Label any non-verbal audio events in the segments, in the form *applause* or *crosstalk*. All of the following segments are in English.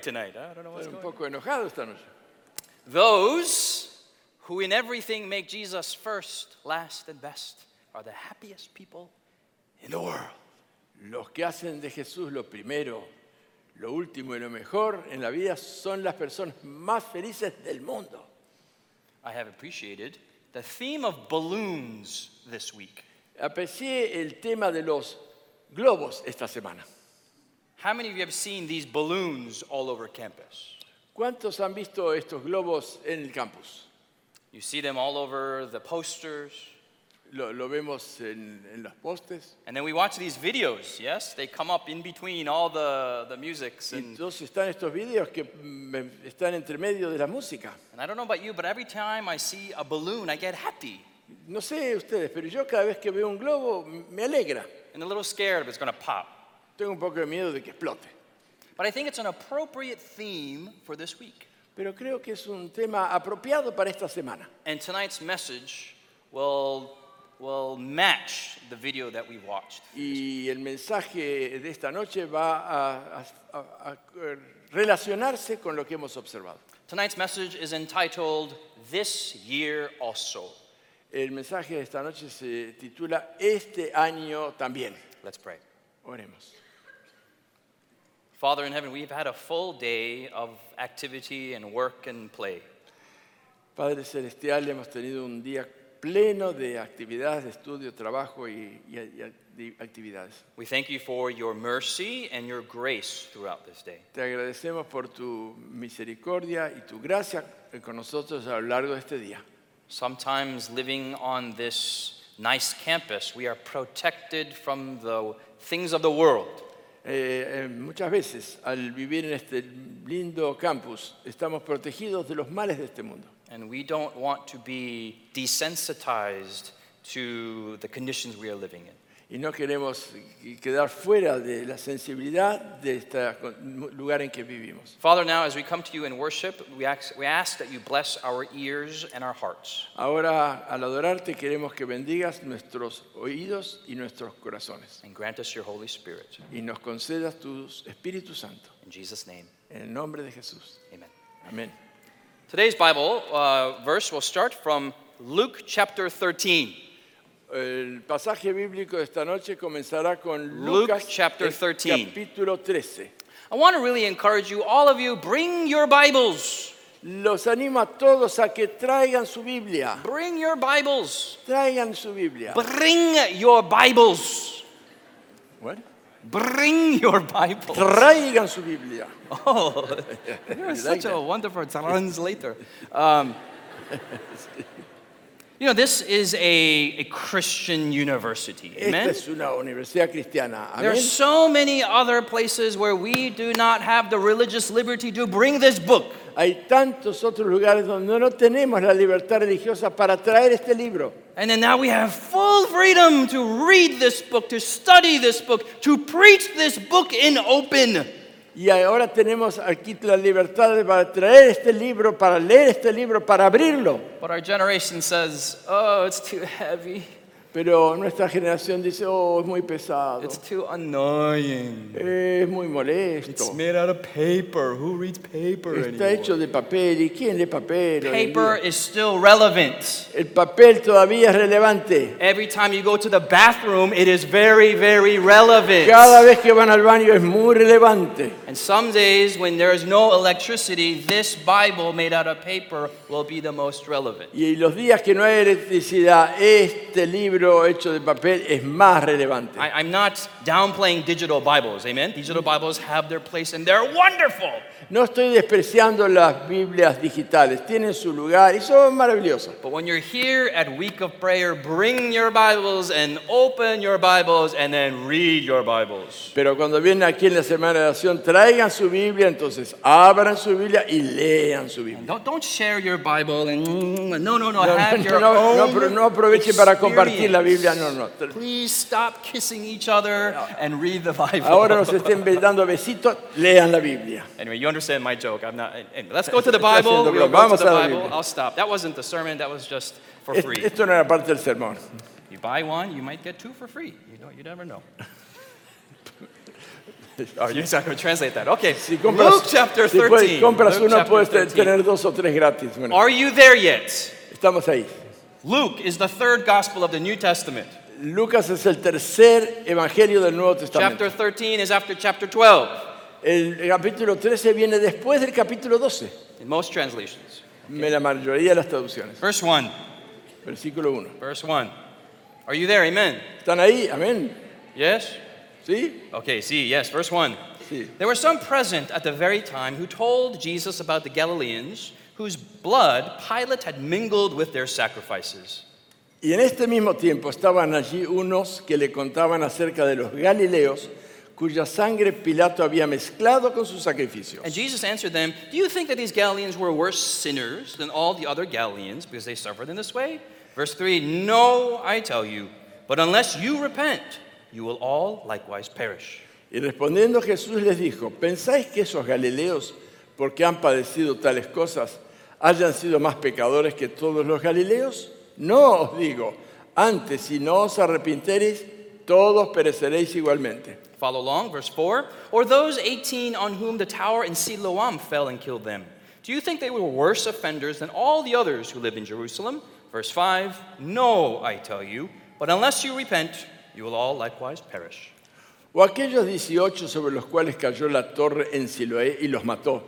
angry tonight. I don't know what's Estoy un going poco enojado esta noche. Those who in everything make Jesus first, last, and best are the happiest people in the world. Los que hacen de Jesús lo primero, lo último y lo mejor en la vida son las personas más felices del mundo. I have appreciated the theme of balloons this week. Aprecié el tema de los globos esta semana. How many of you have seen these balloons all over campus? ¿Cuántos han visto estos globos en el campus? You see them all over the posters. Lo, lo vemos en, en los postes. And then we watch these videos, yes? They come up in between all the, the musics. Y And, entonces están estos videos que mm, están entre medio de la música. and I don't know about you, but every time I see a balloon, I get happy No sé ustedes, pero yo cada vez que veo un globo me alegra. and a little scared if it's going to pop. Tengo un poco de miedo de que explote. But I think it's an appropriate theme for this week. Pero creo que es un tema apropiado para esta semana. And tonight's message will, will match the video that we watched. Y el mensaje de esta noche va a, a- a- a relacionarse con lo que hemos observado. Tonight's message is entitled This Year Also. El mensaje de esta noche se titula Este año también. Let's pray. Oremos. Father in heaven, we've had a full day of activity and work and play. Padre Celestial, hemos tenido un día pleno de actividades, de estudio, trabajo y, y- y actividades. We thank you for your mercy and your grace throughout this day. Te agradecemos por tu misericordia y tu gracia con nosotros a lo largo de este día. Sometimes living on this nice campus, we are protected from the things of the world. Eh, eh, muchas veces al vivir en este lindo campus estamos protegidos de los males de este mundo And we don't want to be desensitized to the conditions we are living in. Y no queremos quedar fuera de la sensibilidad de este lugar en que vivimos. Father, now as we come to you in worship, we ask, we ask that you bless our ears and our hearts. Ahora al adorarte queremos que bendigas nuestros oídos y nuestros corazones And grant us your Holy Spirit. y nos concedas tu Espíritu Santo. In Jesus' name, En el nombre de Jesús. amen. Amén. Today's Bible uh, verse will start from Luke chapter 13. El pasaje bíblico de esta noche comenzará con Luke Lucas chapter el 13. capítulo 13. I want to really encourage you, all of you, bring your Bibles. Los animo a todos a que traigan su Biblia. Bring your Bibles. Traigan su Biblia. Bring your Bibles. What? Bring your Bibles. Traigan su Biblia. *laughs* Oh, *laughs* you're You such a wonderful *laughs* translator. Um, you know, this is a, a Christian university. Esta Amen? es una universidad cristiana. There are Amén. so many other places where we do not have the religious liberty to bring this book. Hay tantos otros lugares donde no tenemos la libertad religiosa para traer este libro. And then now we have full freedom to read this book, to study this book, to preach this book in open. Y ahora tenemos aquí la libertad de- para traer este libro, para leer este libro, para abrirlo. But our generation says, oh, it's too heavy, Pero nuestra generación dice, oh, es muy pesado, it's too annoying. Es muy It's made out of paper. Who reads paper está anymore? hecho de papel. ¿Y quién lee papel? hoy en Paper día? is still relevant. El papel todavía es relevante. Every time you go to the bathroom, it is very, very relevant. Cada vez que van al baño es muy relevante. And some days when there is no electricity, this Bible made out of paper will be the most relevant. Y los días que no hay electricidad, este libro hecho de papel es más relevante. I, I'm not downplaying digital Bibles, amen? Digital Bibles have their place and they're wonderful. No estoy despreciando las Biblias digitales, tienen su lugar y son maravillosas. But when you're here at Week of Prayer, bring your Bibles and open your Bibles and then read your Bibles. Pero cuando vienen aquí en la semana de oración, traigan su Biblia, entonces abran su Biblia y lean su Biblia. Don't, don't share your Bible and mm, no, no, no, No, have no, your no, no, pero no aproveche para compartir la Biblia, no, no. Please stop kissing each other and read the Bible. Ahora nos estén dando besitos, lean la Biblia. Anyway, you understand my joke. I'm not. Anyway, let's go to the Bible. We'll go to the Bible. I'll stop. That wasn't the sermon. That was just for free. Esto no era parte del sermón. You buy one, you might get two for free. You don't, you never know. Oh, you're not going to translate that. Okay. Si compras, Luke chapter si 13. compras Luke uno, puedes 13. tener dos o tres gratis. Bueno, Are you there yet? estamos ahí. Luke is the third gospel of the New Testament. Lucas es el tercer evangelio del Nuevo Testamento. Chapter 13 is after chapter 12 El capítulo 13 viene después del capítulo 12, in most translations. en la mayoría de las traducciones. Verse 1. Versículo 1. Verse 1. Are you there? Amen. ¿Están ahí? Amén. Yes? ¿Sí? Okay, see, yes, verse 1. Sí. There were some present at the very time who told Jesus about the Galileans whose blood Pilate had mingled with their sacrifices. Y en este mismo tiempo estaban allí unos que le contaban acerca de los Galileos cuya sangre Pilato había mezclado con sus sacrificios. And Jesus answered them, Do you think that these Galileans were worse sinners than all the other Galileans because they suffered in this way? Verse 3 No, I tell you, but unless you repent, you will all likewise perish. Y respondiendo Jesús les dijo, ¿pensáis que esos Galileos, porque han padecido tales cosas, hayan sido más pecadores que todos los Galileos? No os digo, antes si no os arrepintereis, todos pereceréis igualmente. Follow along, verse 4. Or those 18 on whom the tower in Siloam fell and killed them. Do you think they were worse offenders than all the others who live in Jerusalem? Verse 5. No, I tell you, but unless you repent, you will all likewise perish. O aquellos 18 sobre los cuales cayó la torre en Siloé y los mató,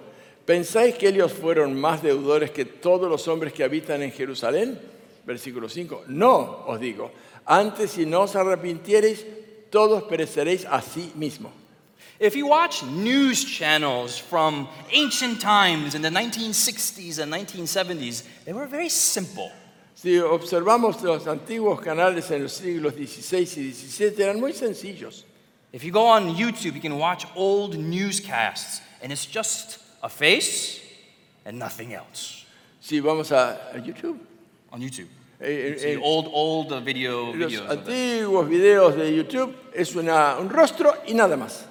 ¿pensáis que ellos fueron más deudores que todos los hombres que habitan en Jerusalén? Versículo 5. No, os digo, antes si no os arrepintiereis, todos pereceréis así mismo. If you watch news channels from ancient times in the 1960s and 1970s, they were very simple. Si observamos los antiguos canales en los siglos XVI y XVII, eran muy sencillos. If you go on YouTube, you can watch old newscasts, and it's just a face and nothing else Si vamos a, a YouTube, on YouTube. Eh, eh, eh, old, old video los videos. them. antiguos videos de YouTube es una- un rostro y nada más.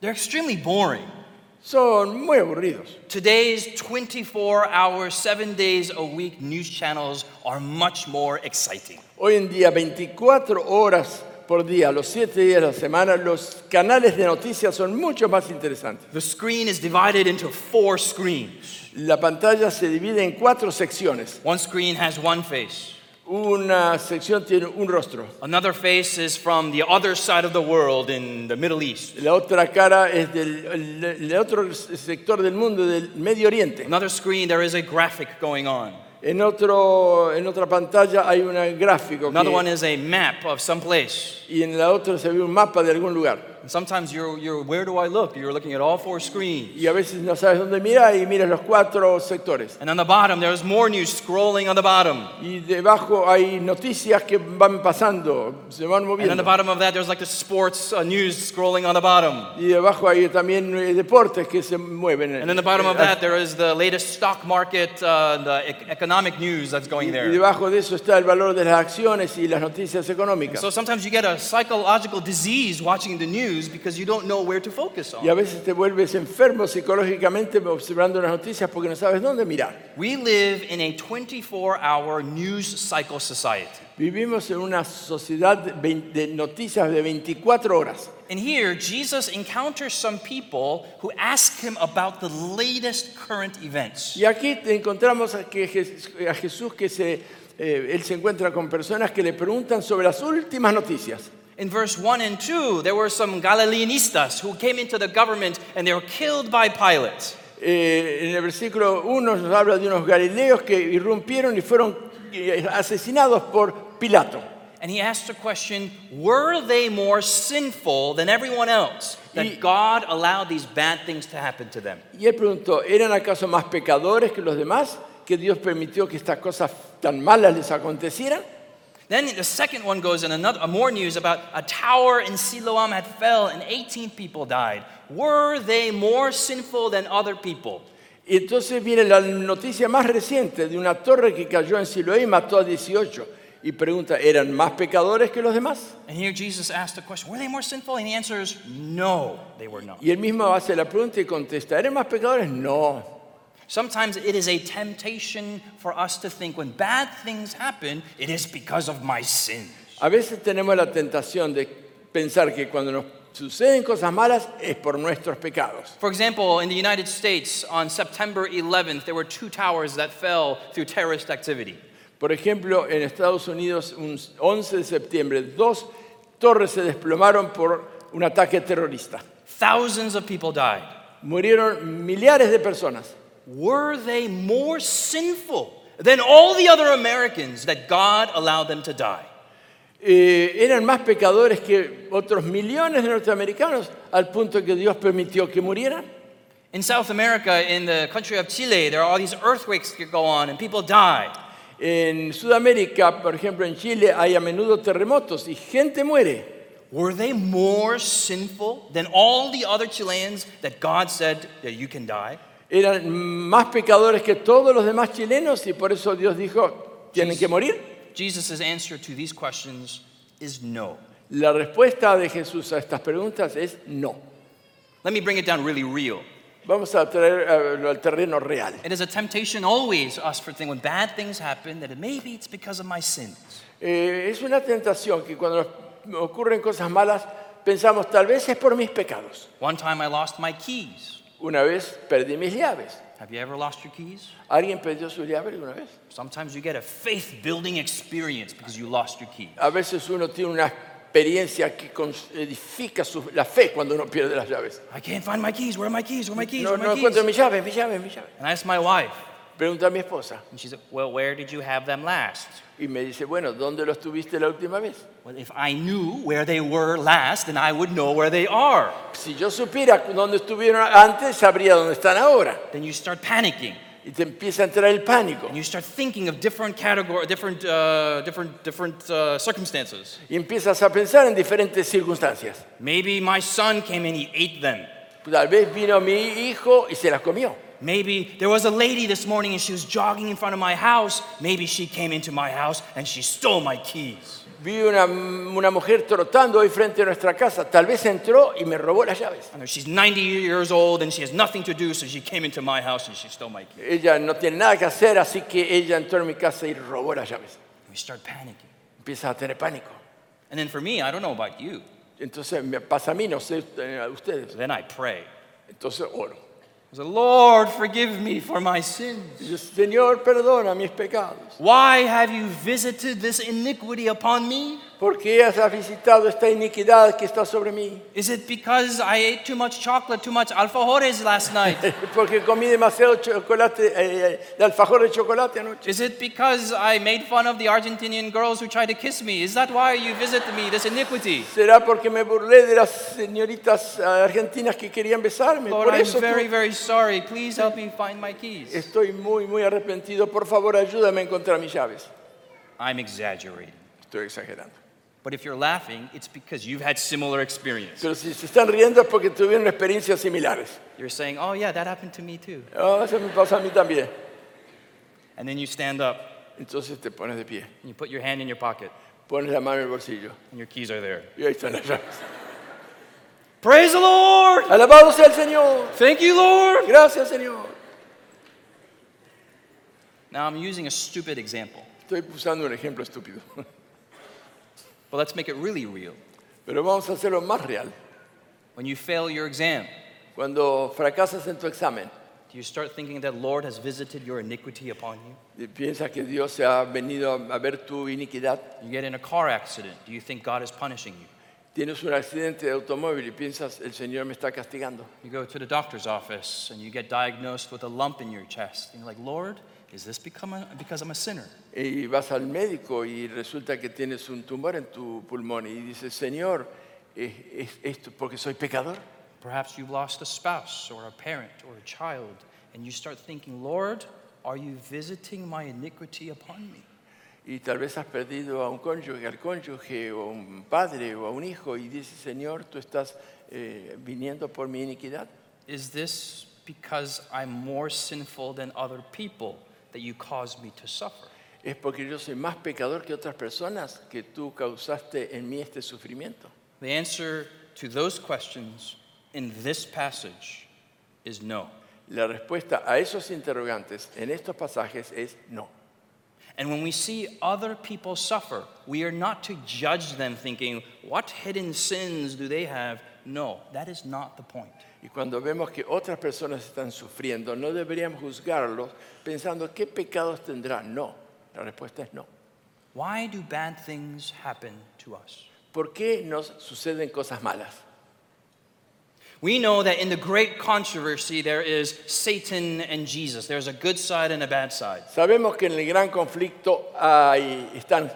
They're extremely boring. Son muy aburridos. Today's 24 hour, seven days a week news channels are much more exciting. Hoy en día, 24 horas por día, los 7 días de la semana, los canales de noticias son mucho más interesantes. The screen is divided into four screens. La pantalla se divide en cuatro secciones. One screen has one face. Una sección tiene un rostro. Another face is from the other side of the world in the Middle East. La otra cara es del el- el otro sector del mundo, del Medio Oriente. Another screen, there is a graphic going on. En, otro, en otra pantalla hay un gráfico Another one que- is a map of some place. y en la otra se ve un mapa de algún lugar. Sometimes you're, you're, where do I look? You're looking at all four screens. Y a veces no sabes dónde mirar y miras los cuatro sectores. And on the bottom, there's more news scrolling on the bottom. Y debajo hay noticias que van pasando, se van And on the moviendo. bottom of that, there's like the sports uh, news scrolling on the bottom. Y debajo hay también eh, deportes que se mueven. And in the bottom of that, there is the latest stock market, uh, the ec- economic news that's going Y there. debajo de eso está el valor de las acciones y las noticias económicas. So sometimes you get a psychological disease watching the news because you don't know where to focus Y a on. veces te vuelves enfermo psicológicamente observando las noticias porque no sabes dónde mirar. We live in a 24 hour news cycle society. Vivimos en una sociedad de noticias de 24 horas. And here, Jesus encounters some people who ask him about the latest current events. Y aquí encontramos a, que a Jesús que se, eh, él se encuentra con personas que le preguntan sobre las últimas noticias. In verse 1 and 2, there were some Galileanistas who came into the government and they were killed by Pilate. Eh, en el versículo 1 nos habla de unos galileos que irrumpieron y fueron eh, asesinados por Pilato. And he asked the question Were they more sinful than everyone else? That Y- God allowed these bad things to happen to them. Y él preguntó, ¿eran acaso más pecadores que los demás? ¿Que Dios permitió que estas cosas tan malas les acontecieran? Then the second one goes in another uh, more news about a tower in Siloam had fell and 18 people died. Were they more sinful than other people? Y entonces viene la noticia más reciente de una torre que cayó en Siloé y mató a 18. Y pregunta, ¿eran más pecadores que los demás? And here Jesus asked the question, were they more sinful? And he answers, no, they were not. Y él mismo hace la pregunta y contesta, ¿eran más pecadores? No. Sometimes it is a temptation for us to think when bad things happen, it is because of my sin. A veces tenemos la tentación de pensar que cuando nos suceden cosas malas es por nuestros pecados. For example, in the United States, on September 11th, there were two towers that fell through terrorist activity. Por ejemplo, en Estados Unidos, un 11 de septiembre, dos torres se desplomaron por un ataque terrorista. Thousands of people died. Murieron millares de personas. Were they more sinful than all the other Americans that God allowed them to die? Eh, eran más pecadores que otros millones de norteamericanos al punto que Dios permitió que murieran. In South America, in the country of Chile, there are all these earthquakes that go on and people die. En Sudamérica, por ejemplo, en Chile, hay a menudo terremotos y gente muere. Were they more sinful than all the other Chileans that God said that you can die? Eran más pecadores que todos los demás chilenos y por eso Dios dijo, tienen que morir. Jesus' answer to these questions is no. La respuesta de Jesús a estas preguntas es no. Let me bring it down really real. Vamos a traerlo al terreno real. It is a temptation always us for thinking when bad things happen that it, maybe it's because of my sins. Eh, es una tentación que cuando ocurren cosas malas pensamos tal vez es por mis pecados. One time I lost my keys. Una vez perdí mis llaves. Have you ever lost your keys? ¿Alguien perdió sus llaves alguna vez? Sometimes you get a faith building experience because you lost your keys. A veces uno tiene una experiencia que edifica su- la fe cuando uno pierde las llaves. I can't find my keys. Where are my keys? Where are my keys? No, Where are no my encuentro mis llaves, mis llaves, mis llaves. And I asked my wife, Pregunta a mi esposa and she said, Well, where did you have them last? y me dice, bueno, ¿dónde los tuviste la última vez? Well, if I knew where they were last, then I would know where they are. Si yo supiera dónde estuvieron antes, sabría dónde están ahora. Then you start panicking Y te empieza a entrar el pánico. and you start thinking of different category, different, uh, different, different uh, circumstances. Y empiezas a pensar en diferentes circunstancias. Maybe my son came and he ate them. Tal vez vino mi hijo y se las comió. Maybe there was a lady this morning and she was jogging in front of my house. Maybe she came into my house and she stole my keys. Vi una, una mujer trotando hoy frente a nuestra casa. Tal vez entró y me robó las llaves. I know she's 90 years old and she has nothing to do, so she came into my house and she stole my keys. Ella no tiene nada que hacer, así que ella entró en mi casa y robó las llaves. We start panicking. Empiezas a tener pánico. And then for me, I don't know about you, Entonces me pasa a mí, no sé eh, a ustedes. then I pray. Entonces oro. I Lord, forgive me for my sins. Señor, perdona mis pecados. Why have you visited this iniquity upon me? ¿Por qué has visitado esta iniquidad que está sobre mí? Is it because I ate too much chocolate, too much alfajores last night? *laughs* Porque comí demasiado chocolate, eh, de alfajor de chocolate anoche. Is it because I made fun of the Argentinian girls who tried to kiss me? Is that why you visit me, this iniquity? ¿Será porque me burlé de las señoritas ah, argentinas que querían besarme? Lord, Por I'm eso very, very sorry. Please help me find my keys. estoy muy, muy arrepentido. Por favor, ayúdame a encontrar mis llaves. I'm exaggerating. Estoy exagerando. But if you're laughing, it's because you've had similar experience. Pero si se están riendo es porque tuvieron experiencias similares. You're saying, oh, yeah, that happened to me too. Ah, eso me pasa a mí también. And then you stand up Entonces te pones de pie, and you put your hand in your pocket pones la mano en el bolsillo and your keys are there. y ahí están las llaves. Praise the Lord! Alabado sea el Señor. Thank you, Lord! Gracias, Señor. Now I'm using a stupid example, Estoy usando un ejemplo estúpido, *laughs* but let's make it really real. pero vamos a hacerlo más real. When you fail your exam, Cuando fracasas en tu examen do you start thinking that Lord has visited your iniquity upon you? y piensas que Dios se ha venido a ver tu iniquidad, You get in a car accident, do you think God is punishing you? tienes un accidente de automóvil y piensas, el Señor me está castigando. You go to the doctor's office and you get diagnosed with a lump in your chest. And you're like, Lord, is this a, because I'm a sinner? Y vas al médico y resulta que tienes un tumor en tu pulmón y dices, Señor, ¿es, es esto porque soy pecador? Perhaps you've lost a spouse or a parent or a child, and you start thinking, Lord, are you visiting my iniquity upon me? Y tal vez has perdido a un cónyuge, al cónyuge, o a un padre, o a un hijo, y dices, Señor, tú estás eh, viniendo por mi iniquidad. Is this because I'm more sinful than other people that you caused me to suffer? Es porque yo soy más pecador que otras personas que tú causaste en mí este sufrimiento. The answer to those questions in this passage is no. La respuesta a esos interrogantes en estos pasajes es no. And when we see other people suffer, we are not to judge them thinking, what hidden sins do they have? No, that is not the point. Y cuando vemos que otras personas están sufriendo, no deberíamos juzgarlos pensando qué pecados tendrán. No, la respuesta es no. Why do bad things happen to us? ¿Por qué nos suceden cosas malas? We know that in the great controversy, there is Satan and Jesus. There's a good side and a bad side. Sabemos que en el gran conflicto hay- están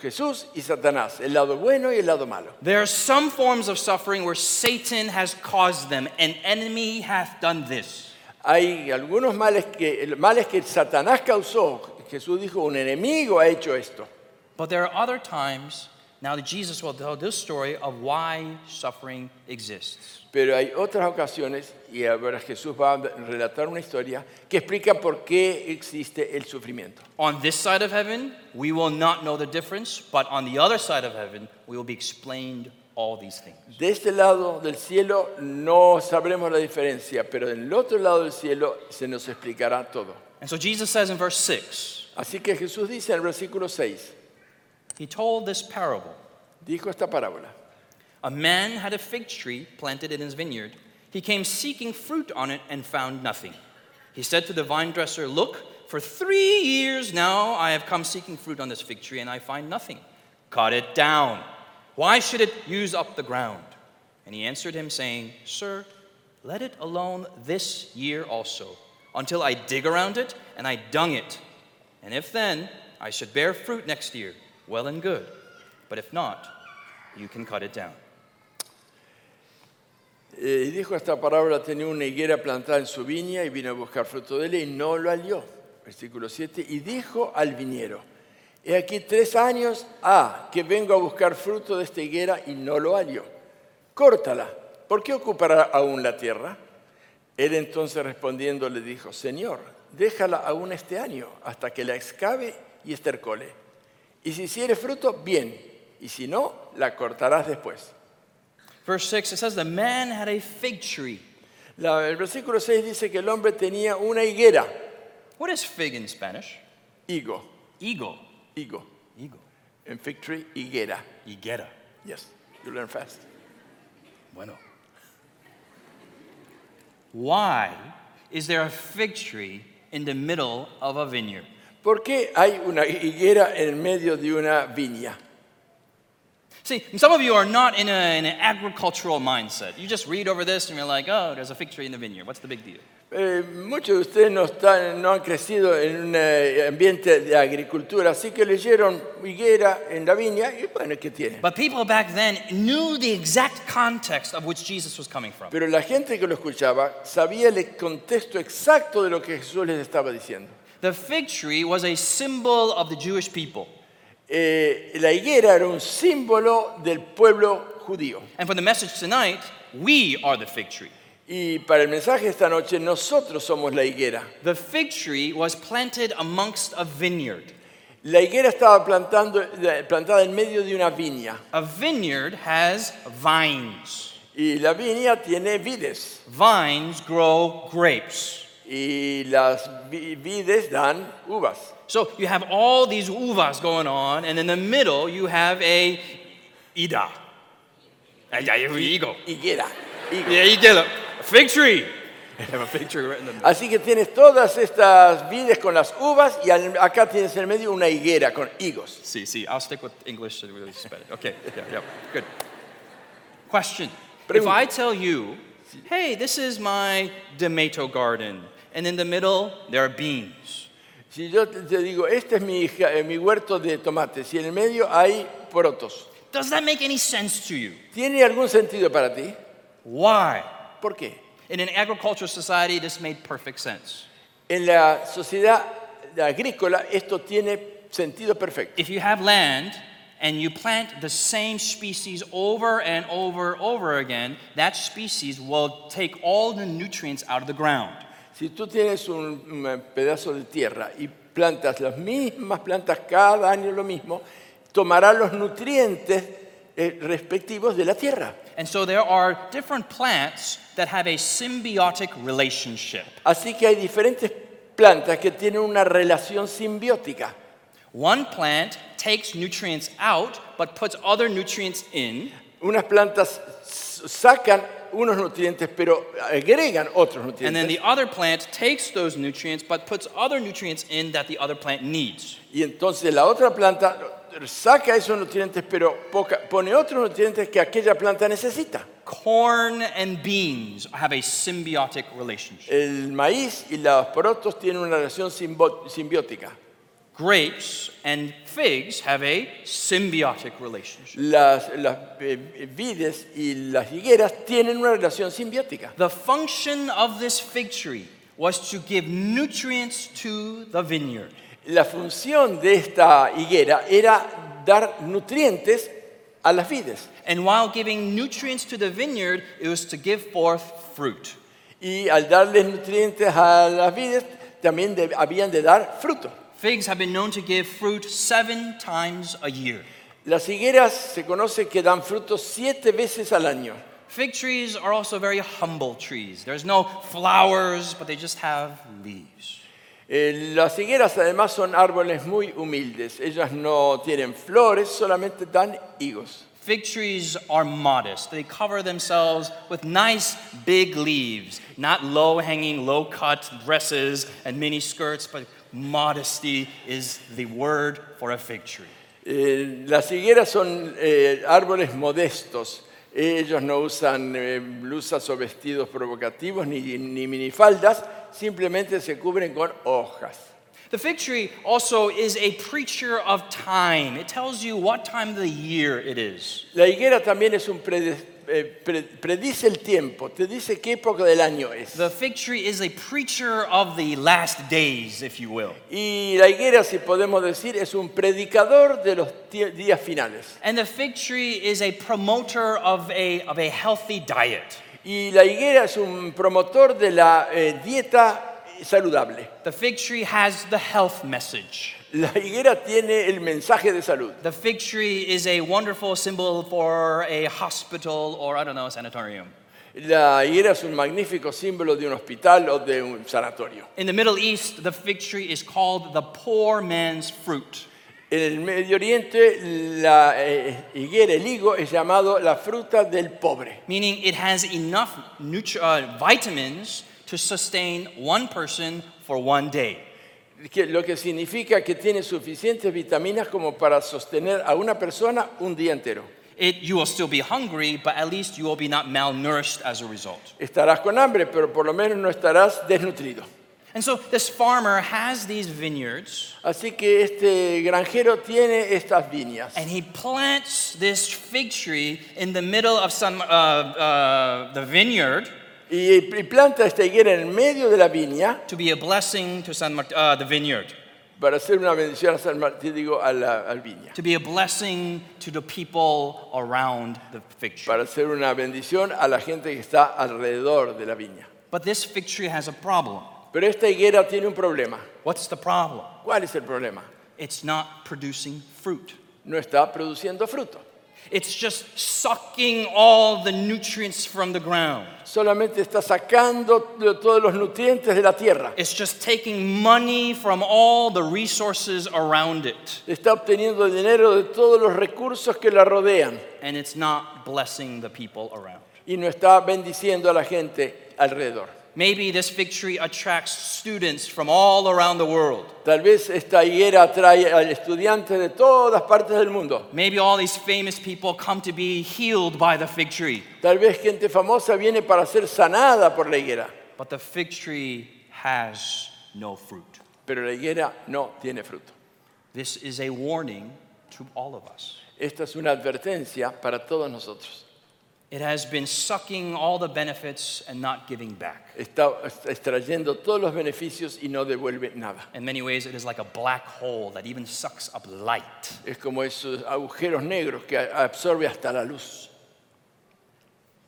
Jesús y Satanás, el lado bueno y el lado malo. There are some forms of suffering where Satan has caused them. An enemy hath done this. Hay algunos males que, males que Satanás causó. Jesús dijo, un enemigo ha hecho esto. But there are other times, now that Jesus will tell this story of why suffering exists. Pero hay otras ocasiones, y ahora Jesús va a relatar una historia que explica por qué existe el sufrimiento. On this side of heaven, we will not know the difference, but on the other side of heaven, we will be explained all these things. De este lado del cielo no sabremos la diferencia, pero del otro lado del cielo se nos explicará todo. And so Jesus says in verse 6, Así que Jesús dice en el versículo 6, He told this parable. dijo esta parábola. A man had a fig tree planted in his vineyard. He came seeking fruit on it and found nothing. He said to the vine dresser, Look, for three years now I have come seeking fruit on this fig tree and I find nothing. Cut it down. Why should it use up the ground? And he answered him, saying, Sir, let it alone this year also, until I dig around it and I dung it. And if then I should bear fruit next year, well and good. But if not, you can cut it down. Eh, dijo esta parábola, tenía una higuera plantada en su viña y vino a buscar fruto de él y no lo halló. Versículo 7, y dijo al viñero, he aquí tres años, ah, que vengo a buscar fruto de esta higuera y no lo hallo. Córtala, ¿por qué ocupará aún la tierra? Él entonces respondiendo le dijo, Señor, déjala aún este año hasta que la excave y estercole. Y si hiciere fruto, bien, y si no, la cortarás después. Verse 6, it says, The man had a fig tree. La- el versículo 6 dice que el hombre tenía una higuera, What is fig in Spanish? higo, Eagle. higo. Eagle. En fig tree, higuera. Higuera. Yes, you learn fast. Bueno. Why is there a fig tree in the middle of a vineyard? ¿Por qué hay una higuera en medio de una viña? See, some of you are not in, a, in an agricultural mindset. You just read over this and you're like, oh, there's a fig tree in the vineyard. What's the big deal? Eh, muchos de ustedes no, están, no han crecido en un eh, ambiente de agricultura, así que leyeron higuera en la viña y bueno, ¿qué tiene? But people back then knew the exact context of which Jesus was coming from. Pero la gente que lo escuchaba sabía el contexto exacto de lo que Jesús les estaba diciendo. The fig tree was a symbol of the Jewish people. Eh, la higuera era un símbolo del pueblo judío. And for the message tonight, we are the fig tree. Y para el mensaje esta noche, nosotros somos la higuera. The fig tree was planted amongst a vineyard. La higuera estaba plantando- plantada en medio de una viña. A vineyard has vines. Y la viña tiene vides. Vines grow grapes. Y las vides dan uvas. So you have all these uvas going on, and in the middle you have a ida. Ah, yeah, you eagle. Higuera. higo. Yeah, get a fig tree. *laughs* You have a fig tree right in the middle. Así que tienes todas estas vides con las uvas y al- acá tienes en medio una higuera con higos. See, see, I'll stick with English and really Spanish. Okay, yeah, yeah, good. Question. But if I tell you, hey, this is my tomato garden, and in the middle there are beans. Si yo te te digo, este es mi, hija- eh, mi huerto de tomates y en el medio hay porotos, Does that make any sense to you? ¿tiene algún sentido para ti? Why? ¿Por qué? In an agricultural society, this made perfect sense. En la sociedad agrícola esto tiene sentido perfecto. If you have land and you plant the same species over and over and over again, that species will take all the nutrients out of the ground. Si tú tienes un, pedazo de tierra y plantas las mismas plantas cada año lo mismo, tomará los nutrientes eh, respectivos de la tierra. And so there are different plants that have a symbiotic relationship. Así que hay diferentes plantas que tienen una relación simbiótica. One plant takes nutrients out but puts other nutrients in, Unas plantas sacan unos nutrientes pero agregan otros and then nutrientes. the other plant takes those nutrients but puts other nutrients in that the other plant needs. Y entonces la otra planta saca esos nutrientes pero poca- pone otros nutrientes que aquella planta necesita. Corn and beans have a symbiotic relationship. El maíz y los porotos tienen una relación simbo- simbiótica. Grapes and figs have a symbiotic relationship. Las, las, eh, vides y las higueras tienen una relación simbiótica. The function of this fig tree was to give nutrients to the vineyard. La función de esta higuera era dar nutrientes a las vides. And while giving nutrients to the vineyard, it was to give forth fruit. Y al darles nutrientes a las vides, también de- habían de dar fruto. Figs have been known to give fruit seven times a year. Las higueras se conoce que dan frutos siete veces al año. Fig trees are also very humble trees. There's no flowers, but they just have leaves. Eh, las higueras además son árboles muy humildes. Ellas no tienen flores, solamente dan higos. Fig trees are modest. They cover themselves with nice big leaves, not low hanging, low cut dresses and mini skirts, but modesty is the word for a fig tree. Eh, las higueras son eh, árboles modestos. Ellos no usan eh, blusas o vestidos provocativos ni, ni minifaldas, simplemente se cubren con hojas. The fig tree also is a preacher of time. It tells you what time of the year it is. La higuera también es un prede- eh, pre- predice el tiempo, te dice qué época del año es. The fig tree is a preacher of the last days, if you will. Y la higuera, si podemos decir, es un predicador de los tie- días finales. And the fig tree is a promoter of a, of a healthy diet. Y la higuera es un promotor de la eh, dieta saludable. The fig tree has the health message. La higuera tiene el mensaje de salud. The fig tree is a wonderful symbol for a hospital or, I don't know, a sanatorium. La higuera es un magnífico símbolo de un hospital o de un sanatorio. In the Middle East, the fig tree is called the poor man's fruit. En el Medio Oriente, la eh, higuera, el higo, es llamado la fruta del pobre. meaning it has enough nutri- uh, vitamins to sustain one person for one day. Que- lo que significa que tiene suficientes vitaminas como para sostener a una persona un día entero. It, you will still be hungry, but at least you will be not malnourished as a result. Estarás con hambre, pero por lo menos no estarás desnutrido. And so this farmer has these vineyards, Así que este granjero tiene estas viñas and he plants this fig tree in the middle of some, uh, uh, the vineyard y, y planta esta higuera en el medio de la viña to be a blessing to San Mart- uh, the vineyard, para hacer una bendición a San Martín, digo, a la al viña. to be a blessing to the people around the fig tree. Para hacer una bendición a la gente que está alrededor de la viña. But this fig tree has a problem. Pero esta higuera tiene un problema. What's the problem? ¿Cuál es el problema? It's not producing fruit. No está produciendo fruto. It's just sucking all the nutrients from the ground. Solamente está sacando todos los nutrientes de la tierra. It's just taking money from all the resources around it. Está obteniendo dinero de todos los recursos que la rodean. And it's not blessing the people around. Y no está bendiciendo a la gente alrededor. Maybe this fig tree attracts students from all around the world. Tal vez esta higuera atrae a estudiantes de todas partes del mundo. Maybe all these famous people come to be healed by the fig tree. Tal vez gente famosa viene para ser sanada por la higuera. But the fig tree has no fruit. Pero la higuera no tiene fruto. This is a warning to all of us. Esta es una advertencia para todos nosotros. It has been sucking all the benefits and not giving back. Está extrayendo todos los beneficios y no devuelve nada. In many ways, it is like a black hole that even sucks up light. Es como esos agujeros negros que absorbe hasta la luz.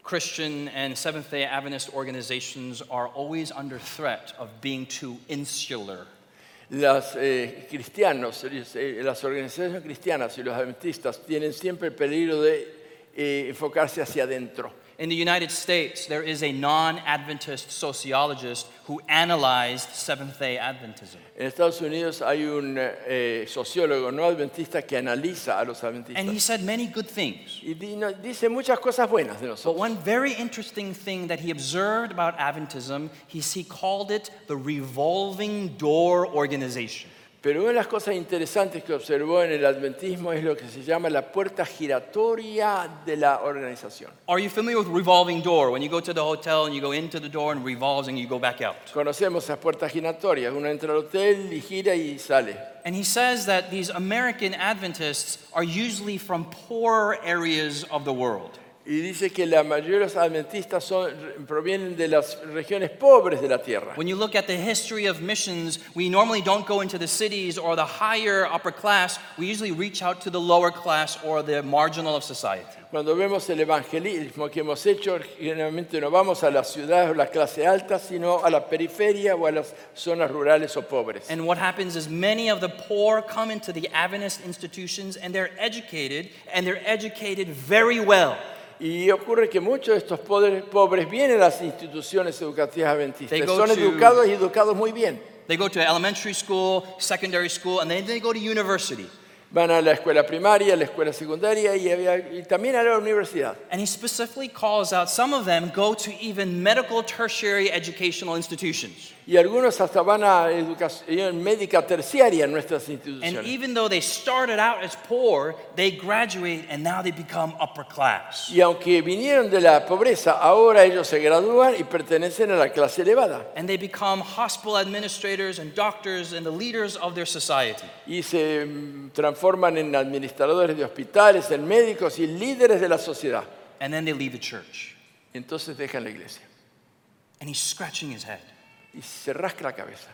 Christian and Seventh day Adventist organizations are always under threat of being too insular. Los eh, cristianos, eh, las organizaciones cristianas y los adventistas tienen siempre el peligro de eh, enfocarse hacia adentro. In the United States, there is a non Adventist sociologist who analyzed Seventh day Adventism. En Estados Unidos hay un eh, sociólogo no adventista que analiza a los adventistas. And he said many good things. y di- no- dice muchas cosas buenas de But nosotros. one very interesting thing that he observed about Adventism, he, he called it the revolving door organization. Pero una de las cosas interesantes que observó en el adventismo es lo que se llama la puerta giratoria de la organización. Are you familiar with revolving door? When you go to the hotel and you go into the door and revolves and you go back out. Conocemos esas puertas giratorias. Uno entra al hotel y gira y sale. And he says that these American Adventists are usually from poorer areas of the world. Y dice que la mayoría de los adventistas son- provienen de las regiones pobres de la tierra. When you look at the history of missions, we normally don't go into the cities or the higher upper class. We usually reach out to the lower class or the marginal of society. Cuando vemos el evangelismo que hemos hecho, generalmente no vamos a las ciudades o la clase alta, sino a la periferia o a las zonas rurales o pobres. And what happens is many of the poor come into the Adventist institutions and they're educated, and they're educated very well. Y ocurre que muchos de estos pobres, pobres vienen a las instituciones educativas adventistas. They go Son to- educados y educados muy bien. They go to elementary school, secondary school, and then they go to university. Van a la escuela primaria, a la escuela secundaria y, y también a la universidad. And he specifically calls out some of them go to even medical tertiary educational institutions. Y algunos hasta van a educación médica terciaria en nuestras And instituciones. even though they started out as poor, they graduate and now they become upper class. Y aunque vinieron de la pobreza, ahora ellos se gradúan y pertenecen a la clase elevada. And they become hospital administrators and doctors and the leaders of their society. Y se mm, transforman en administradores de hospitales, en médicos y líderes de la sociedad. And then they leave the church. Entonces dejan la iglesia And he's scratching his head. Y se rasca la cabeza.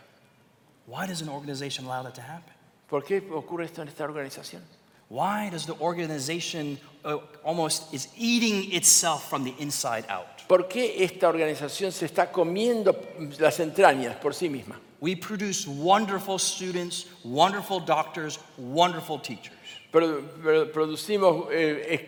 Why does an organization allow that to happen? ¿Por qué ocurre esto en esta organización? Why does the organization uh, almost is eating itself from the inside out? ¿Por qué esta organización se está comiendo las entrañas por sí misma? We produce wonderful students, wonderful doctors, wonderful teachers. Produ- pro- producimos eh,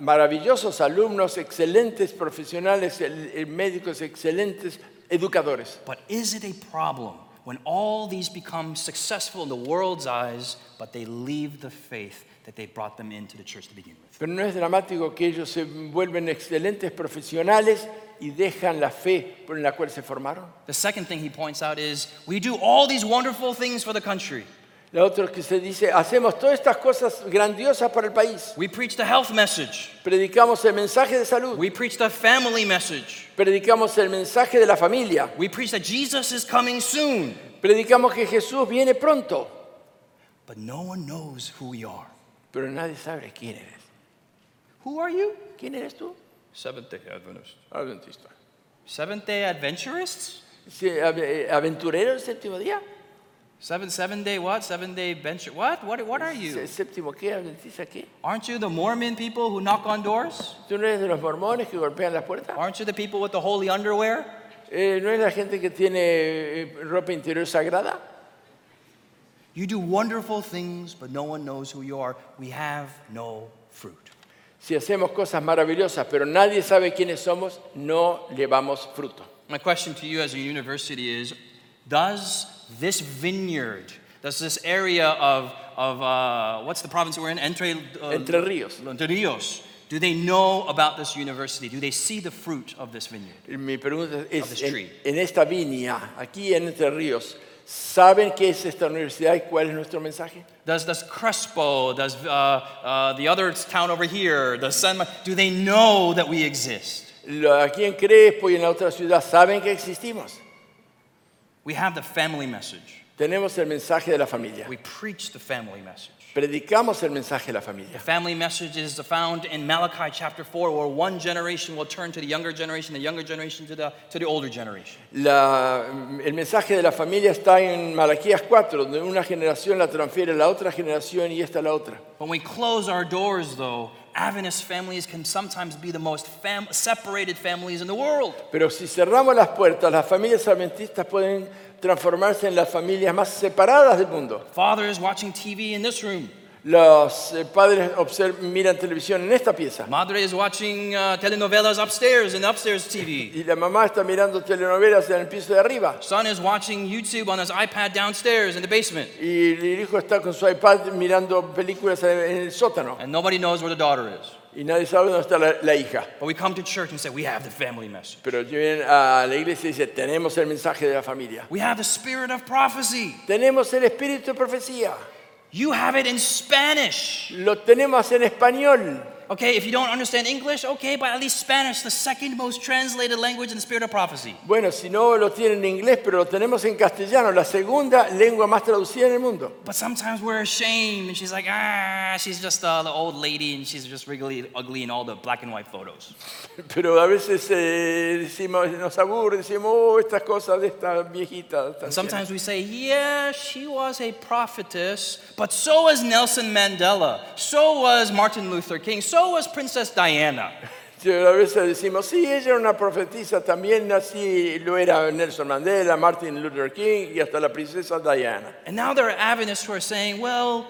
maravillosos alumnos, excelentes profesionales, el- el médicos, excelentes educadores. But is it a problem when all these become successful in the world's eyes, but they leave the faith that they brought them into the church to begin with? Pero no es dramático que ellos se vuelven excelentes profesionales y dejan la fe por la cual se formaron. The second thing he points out is we do all these wonderful things for the country. La otra es que se dice, hacemos todas estas cosas grandiosas para el país. We preach the health message. Predicamos el mensaje de salud, We preach the family message. predicamos el mensaje de la familia, We preach that Jesus is coming soon. predicamos que Jesús viene pronto, But no one knows who we are. pero nadie sabe quién eres. Who are you? ¿Quién eres tú? Seventh day Adventist. Adventista. Seventh day Adventurists? Sí, eh, ¿Aventurero el séptimo día? Seven, seven day what? Seven day venture? What? What, what are you? ¿El séptimo qué? ¿Adventista qué? Aren't you the Mormon people who knock on doors? ¿Tú no eres de los mormones que golpean las puertas? Aren't you the people with the holy underwear? Eh, ¿No es la gente que tiene eh, ropa interior sagrada? You do wonderful things, but no one knows who you are. We have no fruit. Si hacemos cosas maravillosas, pero nadie sabe quiénes somos, no llevamos fruto. My question to you as a university is Does this vineyard, does this area of, of uh, what's the province we're in? Entre, uh, Entre Ríos. Entre Rios. Do they know about this university? Do they see the fruit of this vineyard? Mi pregunta Of es, this en, tree. en esta viña, aquí en Entre Ríos, ¿saben qué es esta universidad y cuál es nuestro mensaje? Does, does Crespo, does uh, uh, the other town over here, does San Ma- do they know that we exist? Lo- Aquí en Crespo y en la otra ciudad, ¿saben que existimos? We have the family message. Tenemos el mensaje de la familia. We preach the family message. Predicamos el mensaje de la The familia. family message is found in Malachi chapter 4, where one generation will turn to the younger generation, the younger generation to the, to the older generation. La- el mensaje de la familia está en Malaquías 4, donde una generación la transfiere a la otra generación y esta a la otra. When we close our doors, though, Adventist families can sometimes be the most fam- separated families in the world. Pero si cerramos las puertas, las familias adventistas pueden transformarse en las familias más separadas del mundo. Fathers watching TV in this room, Los eh, padres obser- miran televisión en esta pieza Madre is watching uh, telenovelas upstairs in the upstairs TV. y la mamá está mirando telenovelas en el piso de arriba Son is watching YouTube on his iPad downstairs in the basement. y el hijo está con su iPad mirando películas en el sótano And nobody knows where the daughter is. y nadie sabe dónde está la, la hija. But we come to church and say, we have the family message. Pero vienen a la iglesia y dice, tenemos el mensaje de la familia. We have the spirit of prophecy. Tenemos el espíritu de profecía. You have it in Spanish. Lo tenemos en español. Okay, if you don't understand English, okay, but at least Spanish, the second most translated language in the spirit of prophecy. Bueno, si no lo tienen en inglés, pero lo tenemos en castellano, la segunda lengua más traducida en el mundo. But sometimes we're ashamed, and she's like, ah, she's just uh, the old lady, and she's just really ugly in all the black and white photos. *laughs* Pero a veces eh, decimos, nos aburre, decimos, oh, estas cosas de esta viejita. And sometimes we say, yeah, she was a prophetess, but so was Nelson Mandela, so was Martin Luther King, so was Princess Diana. *laughs* A veces decimos, sí, ella era una profetisa, también así lo era Nelson Mandela, Martin Luther King y hasta la princesa Diana. And now there are Adventists who are saying, well,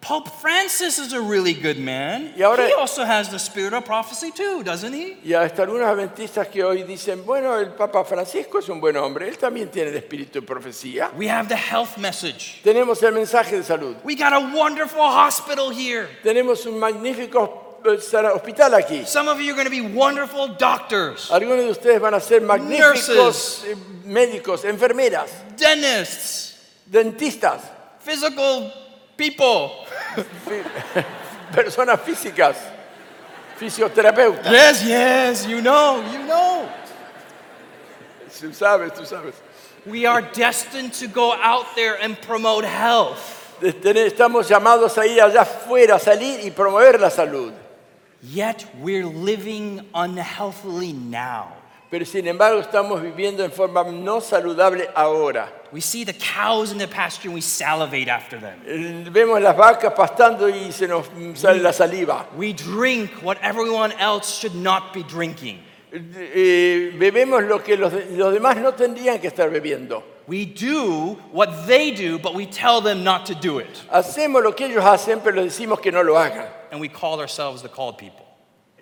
Pope Francis is a really good man. Y ahora- he also has the spirit of prophecy too, doesn't he? Y hasta algunos adventistas que hoy dicen, bueno, el Papa Francisco es un buen hombre, él también tiene el espíritu de profecía. We have the health message. Tenemos el mensaje de salud. We got a wonderful hospital here. Tenemos un magnífico hospital aquí. Some of you are going to be wonderful doctors, Algunos de ustedes van a ser magníficos eh, médicos, enfermeras, dentists, dentistas, physical people. fi- *laughs* personas físicas, fisioterapeutas. Yes, yes, you know, you know. Tú sabes, tú sabes. We are destined to go out there and promote health. Tener- Estamos llamados a ir allá afuera, a salir y promover la salud. Yet we're living unhealthily now. Pero sin embargo estamos viviendo en forma no saludable ahora. We see the cows in the pasture and we salivate after them. Eh, Vemos las vacas pastando y se nos sale la saliva. We drink what everyone else should not be drinking. Eh, bebemos lo que los, los demás no tendrían que estar bebiendo. We do what they do, but we tell them not to do it. Hacemos lo que ellos hacen, pero les decimos que no lo hagan. And we call ourselves the called people.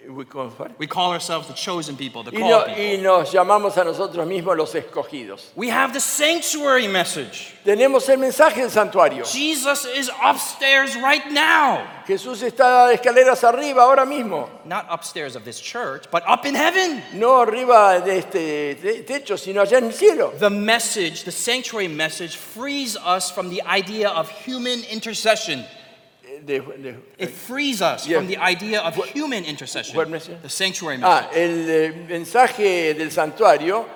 We call- We call ourselves the chosen people, the Y, no- called y people. nos llamamos a nosotros mismos los escogidos. We have the sanctuary message. Tenemos el mensaje del santuario. Jesus is upstairs right now. Jesús está escaleras arriba ahora mismo. Not upstairs of this church, but up in heaven. No arriba de este te- techo, sino allá en el cielo. The message, the sanctuary message, frees us from the idea of human intercession. De- de- It frees us Yeah. from the idea of human intercession. what message? The sanctuary message. Ah, el eh, mensaje del santuario,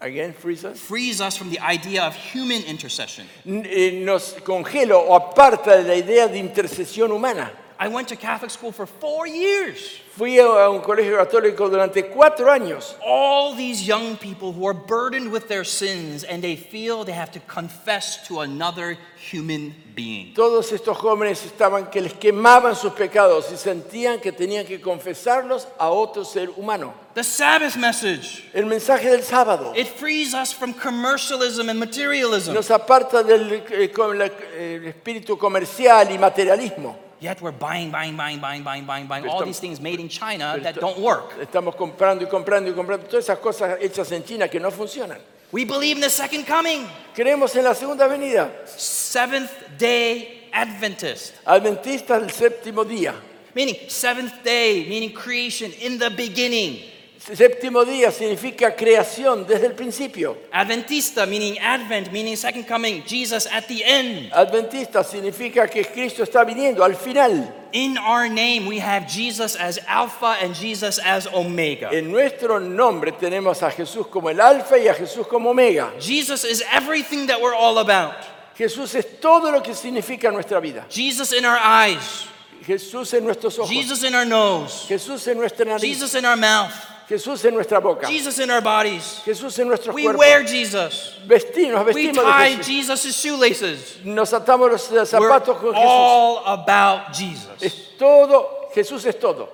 again, freeze us, Frees us from the idea of human intercession. n- eh, nos congela o aparta de la idea de intercesión humana. I went to Catholic school for four years. Fui a un colegio católico durante cuatro años. All these young people who are burdened with their sins and they feel they have to confess to another human being. Todos estos jóvenes estaban que les quemaban sus pecados y sentían que tenían que confesarlos a otro ser humano. The Sabbath message. El mensaje del sábado It frees us from commercialism and materialism. nos aparta del eh, la- el espíritu comercial y materialismo. Yet we're buying, buying, buying, buying, buying, buying, buying all these things made in China that don't work. Estamos comprando y comprando y comprando todas esas cosas hechas en China que no funcionan. We believe in the second coming. Creemos en la segunda venida. Seventh day Adventist. Adventistas del séptimo día. Meaning, seventh day, meaning creation in the beginning. Séptimo día significa creación desde el principio. Adventista, meaning Advent, meaning second coming, Jesus at the end. Adventista significa que Cristo está viniendo al final. In our name, we have Jesus as Alpha and Jesus as Omega. En nuestro nombre tenemos a Jesús como el alfa y a Jesús como omega. Jesus is everything that we're all about. Jesús es todo lo que significa nuestra vida. Jesus in our eyes, Jesús en nuestros ojos. Jesus in our nose, Jesús en nuestra nariz. Jesus in our mouth, Jesús en nuestra boca. Jesus in our bodies. Jesús en nuestros We cuerpos. wear Jesus. Vesti- nos We vestimos de tie Jesús. Jesus' shoelaces. Nos atamos los We're zapatos con Jesús. all about Jesus. Es todo, Jesús es todo.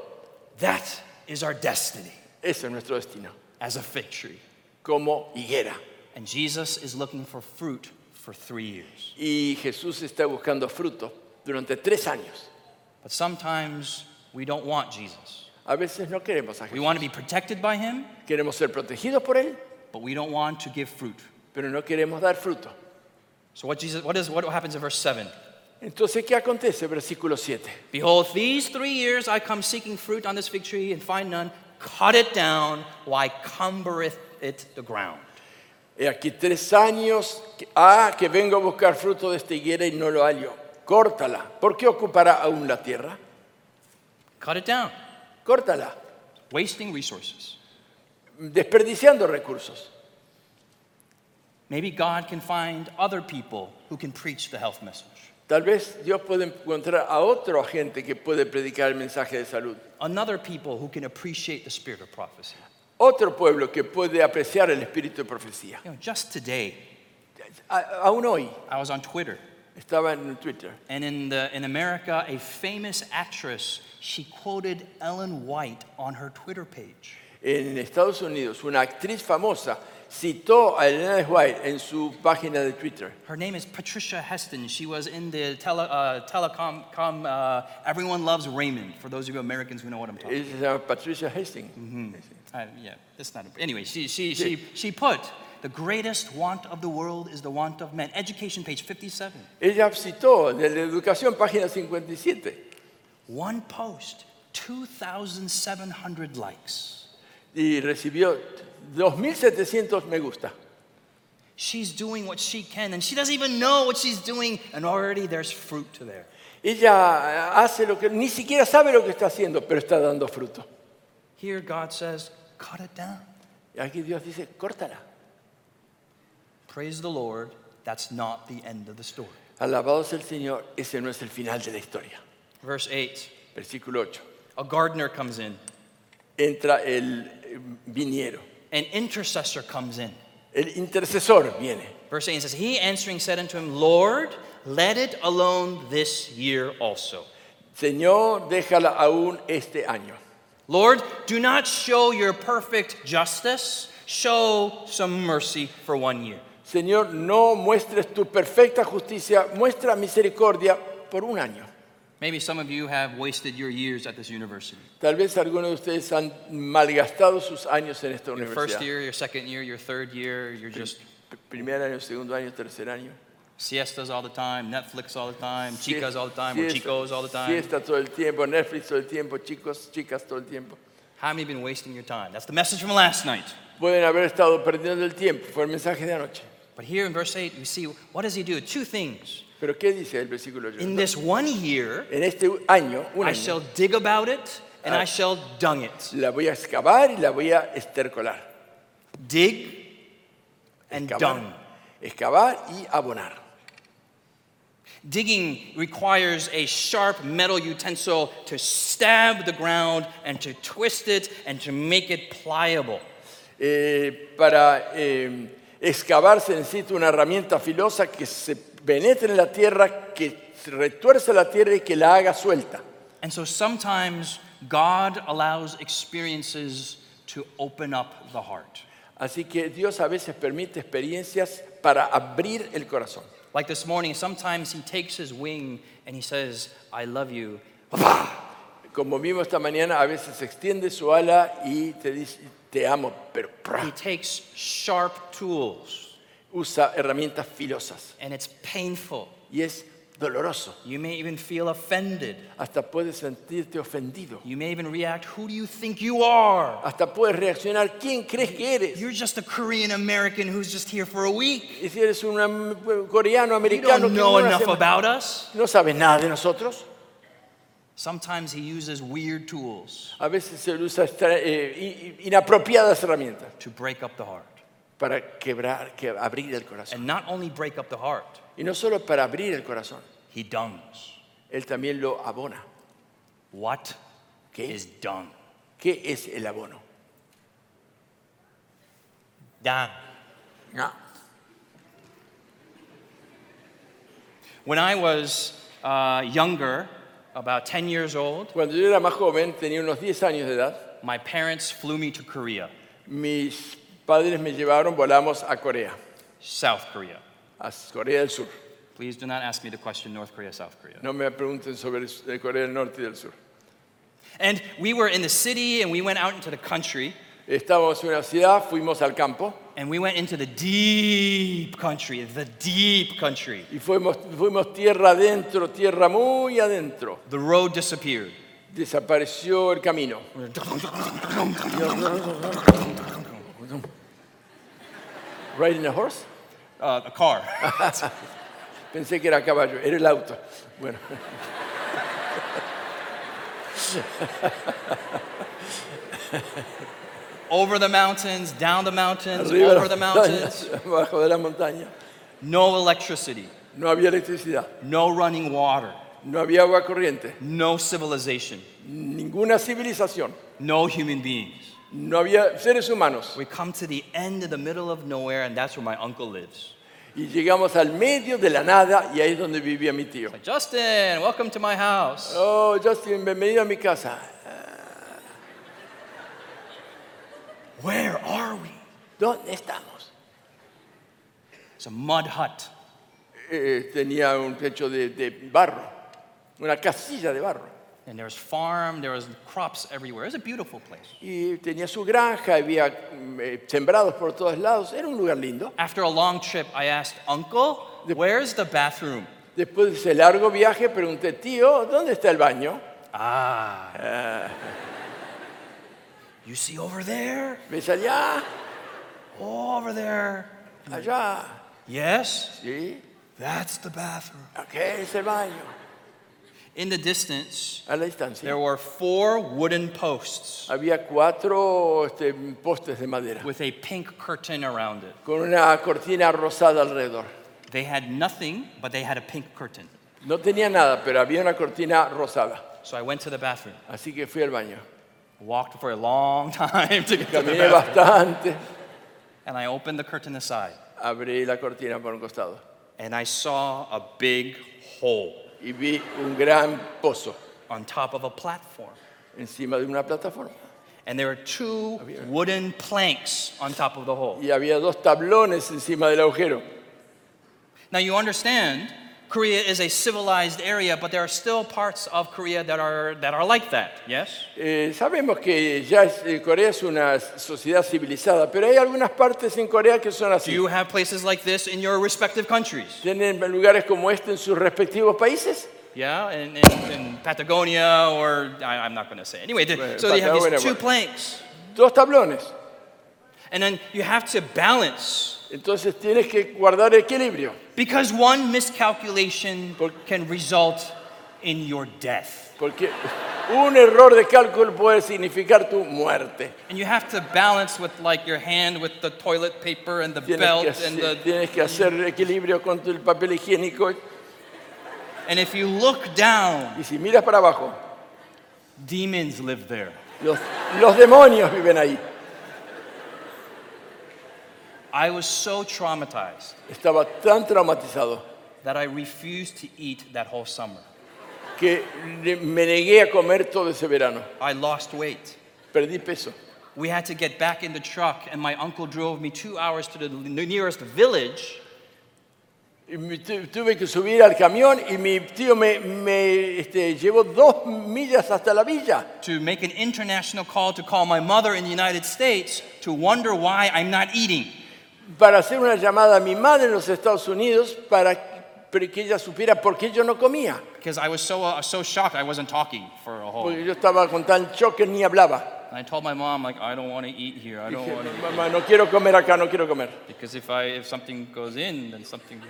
That is our destiny Ese es nuestro destino. as a fig tree. Como higuera. And Jesus is looking for fruit for three years. Y Jesús está buscando fruto durante tres años. But sometimes we don't want Jesus. A veces no queremos a We want to be protected by him, Queremos ser protegidos por Él, but we don't want to give fruit. pero no queremos dar fruto. So what Jesus what is what happens in verse 7? Entonces, ¿qué acontece? Versículo 7. Behold, these three years I come seeking fruit on this fig tree and find none. Cut it down, why cumbereth it the ground? He aquí tres años, que- ah, que vengo a buscar fruto de esta higuera y no lo hallo. Córtala. ¿Por qué ocupará aún la tierra? Cut it down. Córtala. Wasting resources. Desperdiciando recursos. Maybe God can find other people who can preach the health message. Tal vez Dios puede encontrar a otro agente que puede predicar el mensaje de salud. Another people who can appreciate the spirit of prophecy. Otro pueblo que puede apreciar el espíritu de profecía. You know, just today, A- aún hoy I was on Twitter, estaba en Twitter. and in, the, in America, a famous actress, she quoted Ellen White on her Twitter page. En Estados Unidos, una actriz famosa citó a Elena White en su página de Twitter. Her name is Patricia Heston. She was in the tele, uh, telecom, com, uh, Everyone Loves Raymond, for those of you Americans who know what I'm talking se llama Patricia Hastings. about. Uh, yeah, that's not a, anyway, she, she, she, she put, the greatest want of the world is the want of men. Education page 57. Ella citó de la educación, página 57. One post, 2,700 likes. Y recibió 2.700 me gusta. She's doing what she can, and she doesn't even know what she's doing, and already there's fruit to there. Ella eh, hace lo que, ni siquiera sabe lo que está haciendo, pero está dando fruto. Here, God says, cut it down. Y aquí Dios dice, córtala. Praise the Lord, that's not the end of the story. Alabado sea el Señor, ese no es el final de la historia. Verse 8 Versículo 8. A gardener comes in, Entra el eh, viniero. an intercessor comes in. El intercesor viene. Verse 8 says, He answering said unto him, Lord, let it alone this year also. Señor, déjala aún este año. Lord, do not show your perfect justice, show some mercy for one year. Señor, no muestres tu perfecta justicia, muestra misericordia por un año. Maybe some of you have wasted your years at this university. Tal vez algunos de ustedes han malgastado sus años en esta Your first universidad. year, your second year, your third year, you're just P- Primer año, segundo año, tercer año. siestas all the time, Netflix all the time, chicas all the time, or Siesta- chicos all the time. Siesta todo el tiempo, Netflix todo el tiempo, chicos, chicas todo el tiempo. How many have been wasting your time? That's the message from last night. Pueden haber estado perdiendo el tiempo, fue el mensaje de anoche. But here in verse 8, we see what does he do? Two things. Pero ¿qué dice el versículo 8? In this one year, En este año, un I año, shall dig about it and I shall dung it. la voy a excavar y la voy a estercolar. Dig and Excavar, dung. excavar y abonar. Digging requires a sharp metal utensil to stab the ground and to twist it and to make it pliable. Eh, para eh, excavar se necesita una herramienta filosa que se penetre en la tierra, que retuerce la tierra y que la haga suelta. And so sometimes God allows experiences to open up the heart. Así que Dios a veces permite experiencias para abrir el corazón. Like this morning, sometimes He takes His wing and He says, I love you. Como vimos esta mañana, a veces extiende su ala y te dice, te amo, pero. He takes sharp tools usa herramientas filosas and it's painful. y es doloroso. You may even feel offended. Hasta puedes sentirte ofendido. You may even react, Who do you think you are? Hasta puedes reaccionar, ¿quién crees que eres? You're just a Korean American who's just here for a week. Y si eres un coreano, You americano, don't que know no, enough about us. no sabes nada de nosotros. Sometimes he uses weird tools A veces se usa eh, inapropiadas herramientas to break up the heart. Para quebrar, que, abrir el corazón. And not only break up the heart, Y no solo para abrir el corazón, he dungs. Él también lo abona. What ¿Qué? is dung? ¿Qué es el abono? Dung. No. When I was uh, younger, about 10 years old, Cuando yo era más joven, tenía unos 10 años de edad, my parents flew me to Korea, mis padres me llevaron, volamos a Corea, South Korea. a Corea del Sur. Please do not ask me to question North Korea, South Korea. No me pregunten sobre el- Corea del Norte y del Sur. And we were in the city and we went out into the country Estábamos en una ciudad, fuimos al campo and we went into the deep country, the deep country. y fuimos, fuimos tierra adentro, tierra muy adentro. The road disappeared. Desapareció el camino. *laughs* Riding a horse? Uh, a car. *laughs* Pensé que era caballo, era el auto. Bueno, *laughs* over the mountains, down the mountains, arriba over the mountains. *laughs* abajo de la montaña. No electricity, No había electricidad, no running water, no había agua corriente, no civilization, ninguna civilización, no human beings. No había seres humanos. We come to the end of the middle of nowhere, and that's where my uncle lives. Y llegamos al medio de la nada y ahí es donde vivía mi tío. Like, Justin, welcome to my house. Oh, Justin, bienvenido a mi casa. Where are we? ¿Dónde estamos? It's a mud hut. Eh, tenía un techo de, de barro, una casilla de barro. And there was farm, there was crops everywhere. It was a beautiful place. Y tenía su granja, había mm, eh, sembrados por todos lados. Era un lugar lindo. After a long trip, I asked, Uncle, where's the bathroom? Después de ese largo viaje pregunté, tío, ¿dónde está el baño? Ah. You see over there? ¿Ves allá? Over there. Allá. Yes, Sí. that's the bathroom. Ok, es el baño. In the distance, A la distancia. there were four wooden posts Había cuatro este, postes de madera with a pink curtain around it. con una cortina rosada alrededor. They had nothing, but they had a pink curtain. No tenía nada, pero había una cortina rosada. So I went to the bathroom. Así que fui al baño. Walked for a long *laughs* time to get to the Caminé bathroom. bastante. And I opened the curtain aside. Abrí la cortina por un costado And I saw a big hole y vi un gran pozo on top of a platform. encima de una plataforma. And there were two wooden planks on top of the hole. Y había dos tablones encima del agujero. Now you understand, Korea is a civilized area, but there are still parts of Korea that are, that are like that, yes? Eh, sabemos que ya es- eh, Corea es una sociedad civilizada, pero hay algunas partes en Corea que son Do así. you have places like this in your respective countries? ¿Tienen lugares como este en sus respectivos países? Yeah, in, in, in Patagonia or I, I'm not going to say. Anyway, the- Well, so they have Patagonia, these two planks. Dos tablones. And then you have to balance Entonces tienes que guardar equilibrio. because one miscalculation can result in your death. Porque un error de cálculo puede significar tu muerte. And you have to balance with like your hand with the toilet paper and the Tienes belt que, and hacer, the tienes que hacer equilibrio con tu- el papel higiénico. and if you look down, Y si miras para abajo, demons live there. los, los demonios viven ahí. I was so traumatized Estaba tan traumatizado that I refused to eat that whole summer. que le- me negué a comer todo ese verano. I lost weight. Perdí peso. We had to get back in the truck, and my uncle drove me two hours to the nearest village Y me tu- tuve que subir al camión y mi tío me, me, este, llevó dos millas hasta la villa to make an international call to call my mother in the United States to wonder why I'm not eating. Para hacer una llamada a mi madre en los Estados Unidos para que ella supiera por qué yo no comía. Because I was so, uh, so shocked I wasn't talking for a whole. Porque yo estaba con tal choque ni hablaba. And I told my mom, like, I don't want to eat here. I don't want to mamá, no quiero comer acá, no quiero comer. Because if, I, if something goes in, then something.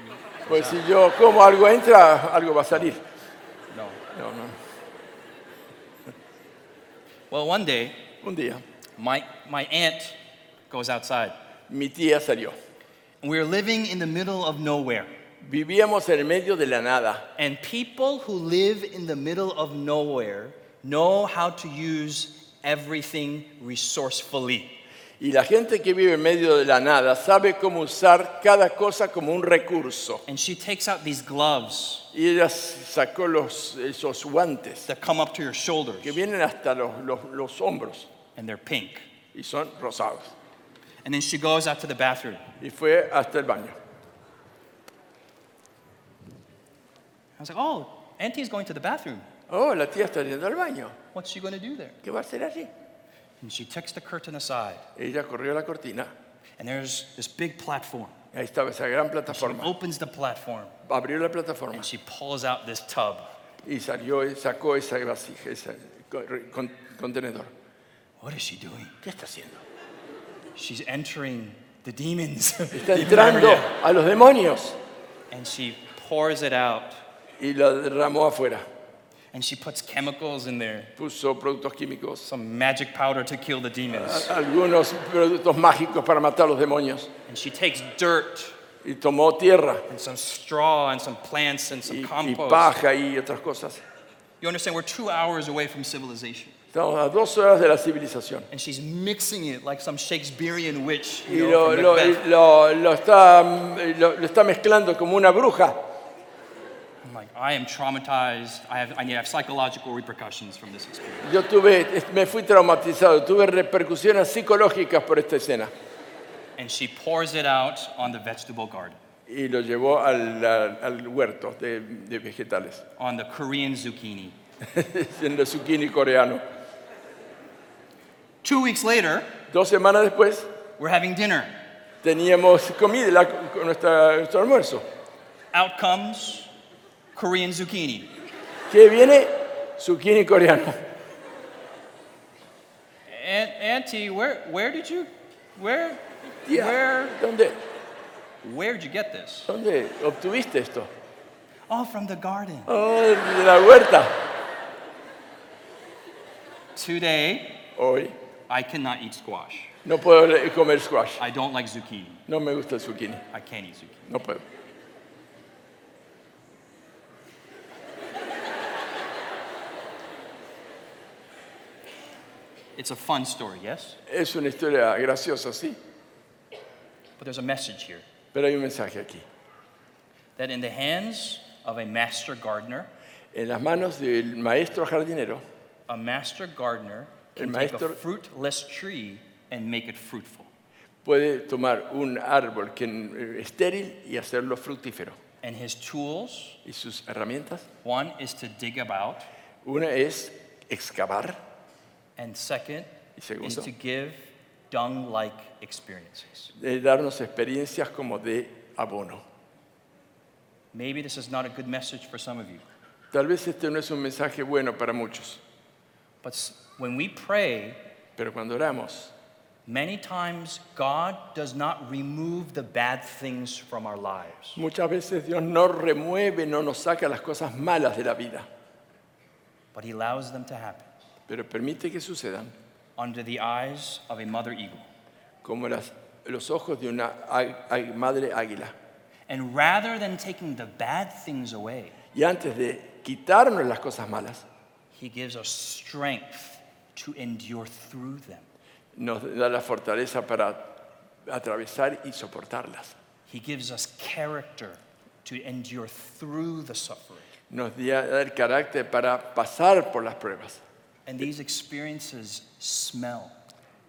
Pues si yo como algo entra, algo va a salir. No. No, no. Well, one day, Un día my, my aunt goes outside. Mi tía salió. We were living in the middle of nowhere. Vivíamos en el medio de la nada. And people who live in the middle of nowhere know how to use everything resourcefully. Y la gente que vive en medio de la nada sabe cómo usar cada cosa como un recurso. And she takes out these gloves Y ella sacó los, esos guantes that come up to your shoulders, que vienen hasta los, los- los hombros and they're pink. y son rosados. And then she goes out to the bathroom. Y fue hasta el baño. I was like, oh, Auntie's going to the bathroom. Oh, la tía está yendo al baño. What's she going to do there? ¿Qué va a hacer allí? And she takes the curtain aside, Ella corrió la cortina. and there's this big platform. Ahí estaba esa gran She opens the platform, Abrió la plataforma and she pulls out this tub. y salió, sacó esa vasija, ese con- contenedor. What is she doing? ¿Qué está haciendo? She's entering the demons. *laughs* Está entrando a los demonios and she pours it out, y la derramó afuera. and she puts chemicals in there, Puso productos químicos, some magic powder to kill the demons. algunos productos mágicos para matar a los demonios. And she takes dirt Y tomó tierra and some straw and some plants and some y, y compost. paja y otras cosas. You understand? We're two hours away from civilization. Estamos a dos horas de la civilización. And she's mixing it like some Shakespearean witch. Y You know, lo, from lo- Macbeth. lo- lo está, lo- lo está mezclando como una bruja. I'm like, I am traumatized. I have, I have psychological repercussions from this experience. Yo tuve, me fui traumatizado, tuve repercusiones psicológicas por esta escena. And she pours it out on the vegetable garden, Y lo llevó al, al- al huerto de, de vegetales, on the Korean zucchini. *laughs* en el zucchini coreano. Two weeks later, Dos semanas después we're having dinner. teníamos comida, la- nuestra- nuestro almuerzo. Out comes Korean zucchini. ¿Qué viene? Zucchini coreano. Aunt, Auntie, where, where did you, where, where, ¿dónde, where did you get this? ¿Dónde obtuviste esto? Oh, from the garden. Oh, de la huerta. Today, Hoy I cannot eat squash. no puedo le- comer squash. I don't like zucchini. No me gusta el zucchini. I can't eat zucchini. No puedo. It's a fun story, yes? Es una historia graciosa, sí. But there's a message here Pero hay un mensaje aquí. that in the hands of a master gardener, En las manos del maestro jardinero, a master gardener El take maestro- a fruitless tree and make it fruitful. puede tomar un árbol que es estéril y hacerlo fructífero. And his tools, Y sus herramientas, one is to dig about, una es excavar and second Y is segundo. to give dung-like experiences. de darnos experiencias como de abono. Maybe this is not a good message for some of you, Tal vez este no es un mensaje bueno para muchos, but when we pray, pero cuando oramos, many times God does not remove the bad things from our lives. muchas veces Dios no remueve, no nos saca las cosas malas de la vida, but he allows them to happen pero permite que sucedan under the eyes of a mother eagle. como las- los ojos de una á- á- madre águila. And rather than taking the bad things away, Y antes de quitarnos las cosas malas, he gives us strength to endure through them. nos da la fortaleza para atravesar y soportarlas. He gives us character to endure through the suffering. Nos da el carácter para pasar por las pruebas. And these experiences smell.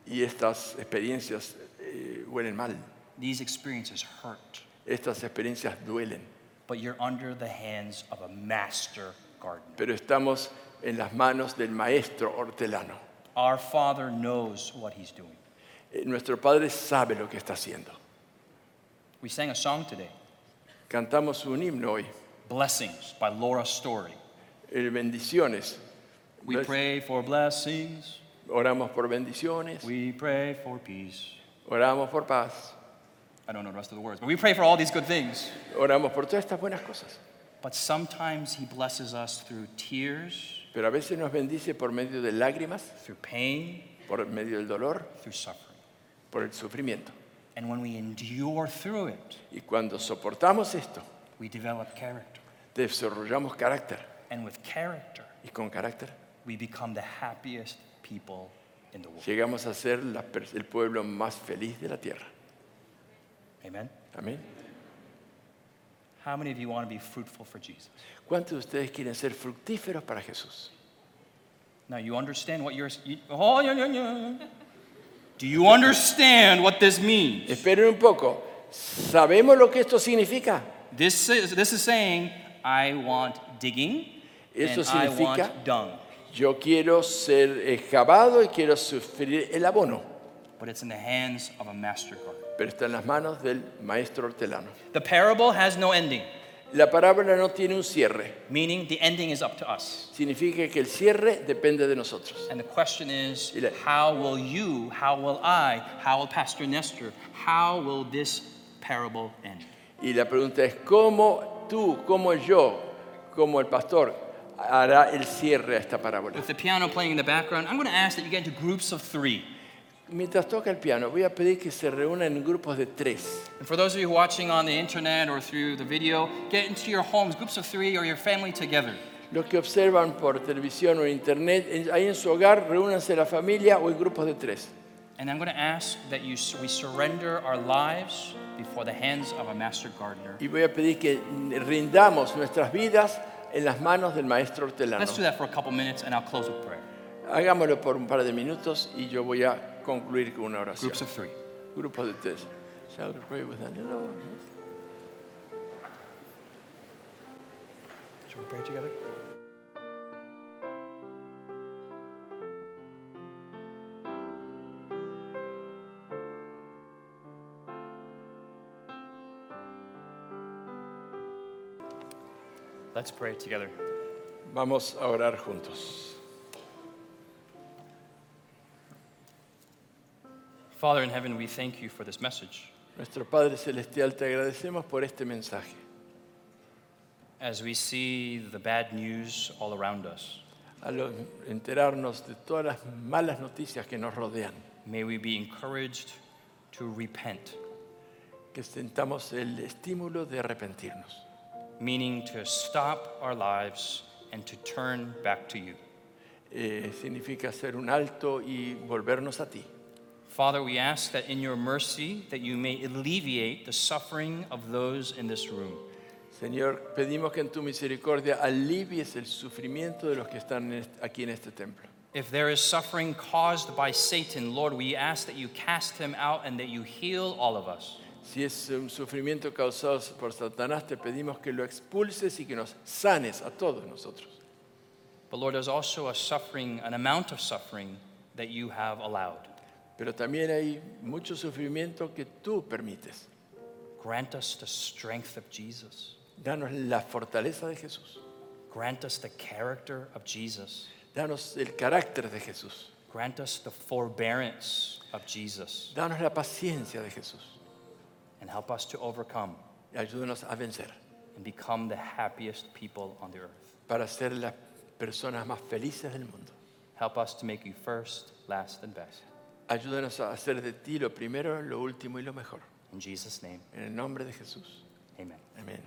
Y estas experiencias eh, huelen mal. These experiences hurt. Estas experiencias duelen. But you're under the hands of a master gardener. Pero estamos en las manos del maestro hortelano. Our Father knows what He's doing. Eh, Nuestro Padre sabe lo que está haciendo. We sang a song today, Cantamos un himno hoy. Blessings by Laura Story. eh, bendiciones. We pray for blessings. Oramos por bendiciones. We pray for peace. Oramos por paz. I don't know the rest of the words, but we pray for all these good things. Oramos por todas estas buenas cosas. But sometimes He blesses us through tears, Pero a veces nos bendice por medio de lágrimas, through pain, por medio del dolor, through suffering. por el sufrimiento. And when we endure through it, Y cuando soportamos esto, we develop character. desarrollamos carácter. And with character, Y con carácter we become the happiest people in the world. llegamos a ser la per- el pueblo más feliz de la tierra. Amen? Amén. How many of you want to be fruitful for Jesus? ¿Cuántos de ustedes quieren ser fructíferos para Jesús? Now, you understand what you're. You, oh, yeah, yeah, yeah. Do you understand what this means? Esperen un poco. ¿Sabemos lo que esto significa? This is, this is saying, I want digging, Eso and I want significa- dung. Yo quiero ser excavado y quiero sufrir el abono, But it's in the hands of a master gardener. Pero está en las manos del maestro hortelano. The parable has no ending, La parábola no tiene un cierre. meaning the ending is up to us. Significa que el cierre depende de nosotros. And the question is, Y la- how will you, how will I, how will Pastor Nestor, how will this parable end? Y la pregunta es, ¿cómo tú, cómo yo, como el pastor, hará el cierre a esta parábola? With the piano playing in the background, I'm going to ask that you get into groups of three. Mientras toca el piano, voy a pedir que se reúnan en grupos de tres. And for those of you watching on the internet or through the video, get into your homes, groups of three or your family together. Los que observan por televisión o internet, ahí en su hogar, reúnanse la familia o en grupos de tres. And I'm going to ask that you, we surrender our lives before the hands of a master gardener. Y voy a pedir que rindamos nuestras vidas en las manos del maestro hortelano. Let's do that for a couple minutes and I'll close with prayer. Hagámoslo por un par de minutos y yo voy a concluir con una oración. Groups of three. Grupos de tres. Shall we pray with Daniel? Should we pray together? Let's pray together. Vamos a orar juntos. Father in heaven, we thank you for this message. Nuestro Padre Celestial, te agradecemos por este mensaje. As we see the bad news all around us, Al enterarnos de todas las malas noticias que nos rodean, may we be encouraged to repent, que sentamos el estímulo de arrepentirnos, meaning to stop our lives and to turn back to you. Eh, significa hacer un alto y volvernos a ti. Father, we ask that in your mercy that you may alleviate the suffering of those in this room. Señor, pedimos que en tu misericordia alivies el sufrimiento de los que están en est- aquí en este templo. If there is suffering caused by Satan, Lord, we ask that you cast him out and that you heal all of us. Si es un sufrimiento causado por Satanás, te pedimos que lo expulses y que nos sanes a todos nosotros. But Lord, there's also a suffering, an amount of suffering that you have allowed. Pero también hay mucho sufrimiento que tú permites. Grant us the strength of Jesus. Danos la fortaleza de Jesús. Grant us the character of Jesus. Danos el carácter de Jesús. Grant us the forbearance of Jesus. Danos la paciencia de Jesús. And help us to overcome Y ayúdanos a vencer and become the happiest people on the earth. para ser las personas más felices del mundo. Help us to make you first, last, and best. Ayúdanos a hacer de ti lo primero, lo último y lo mejor. In Jesus' name, En el nombre de Jesús. amen. Amén.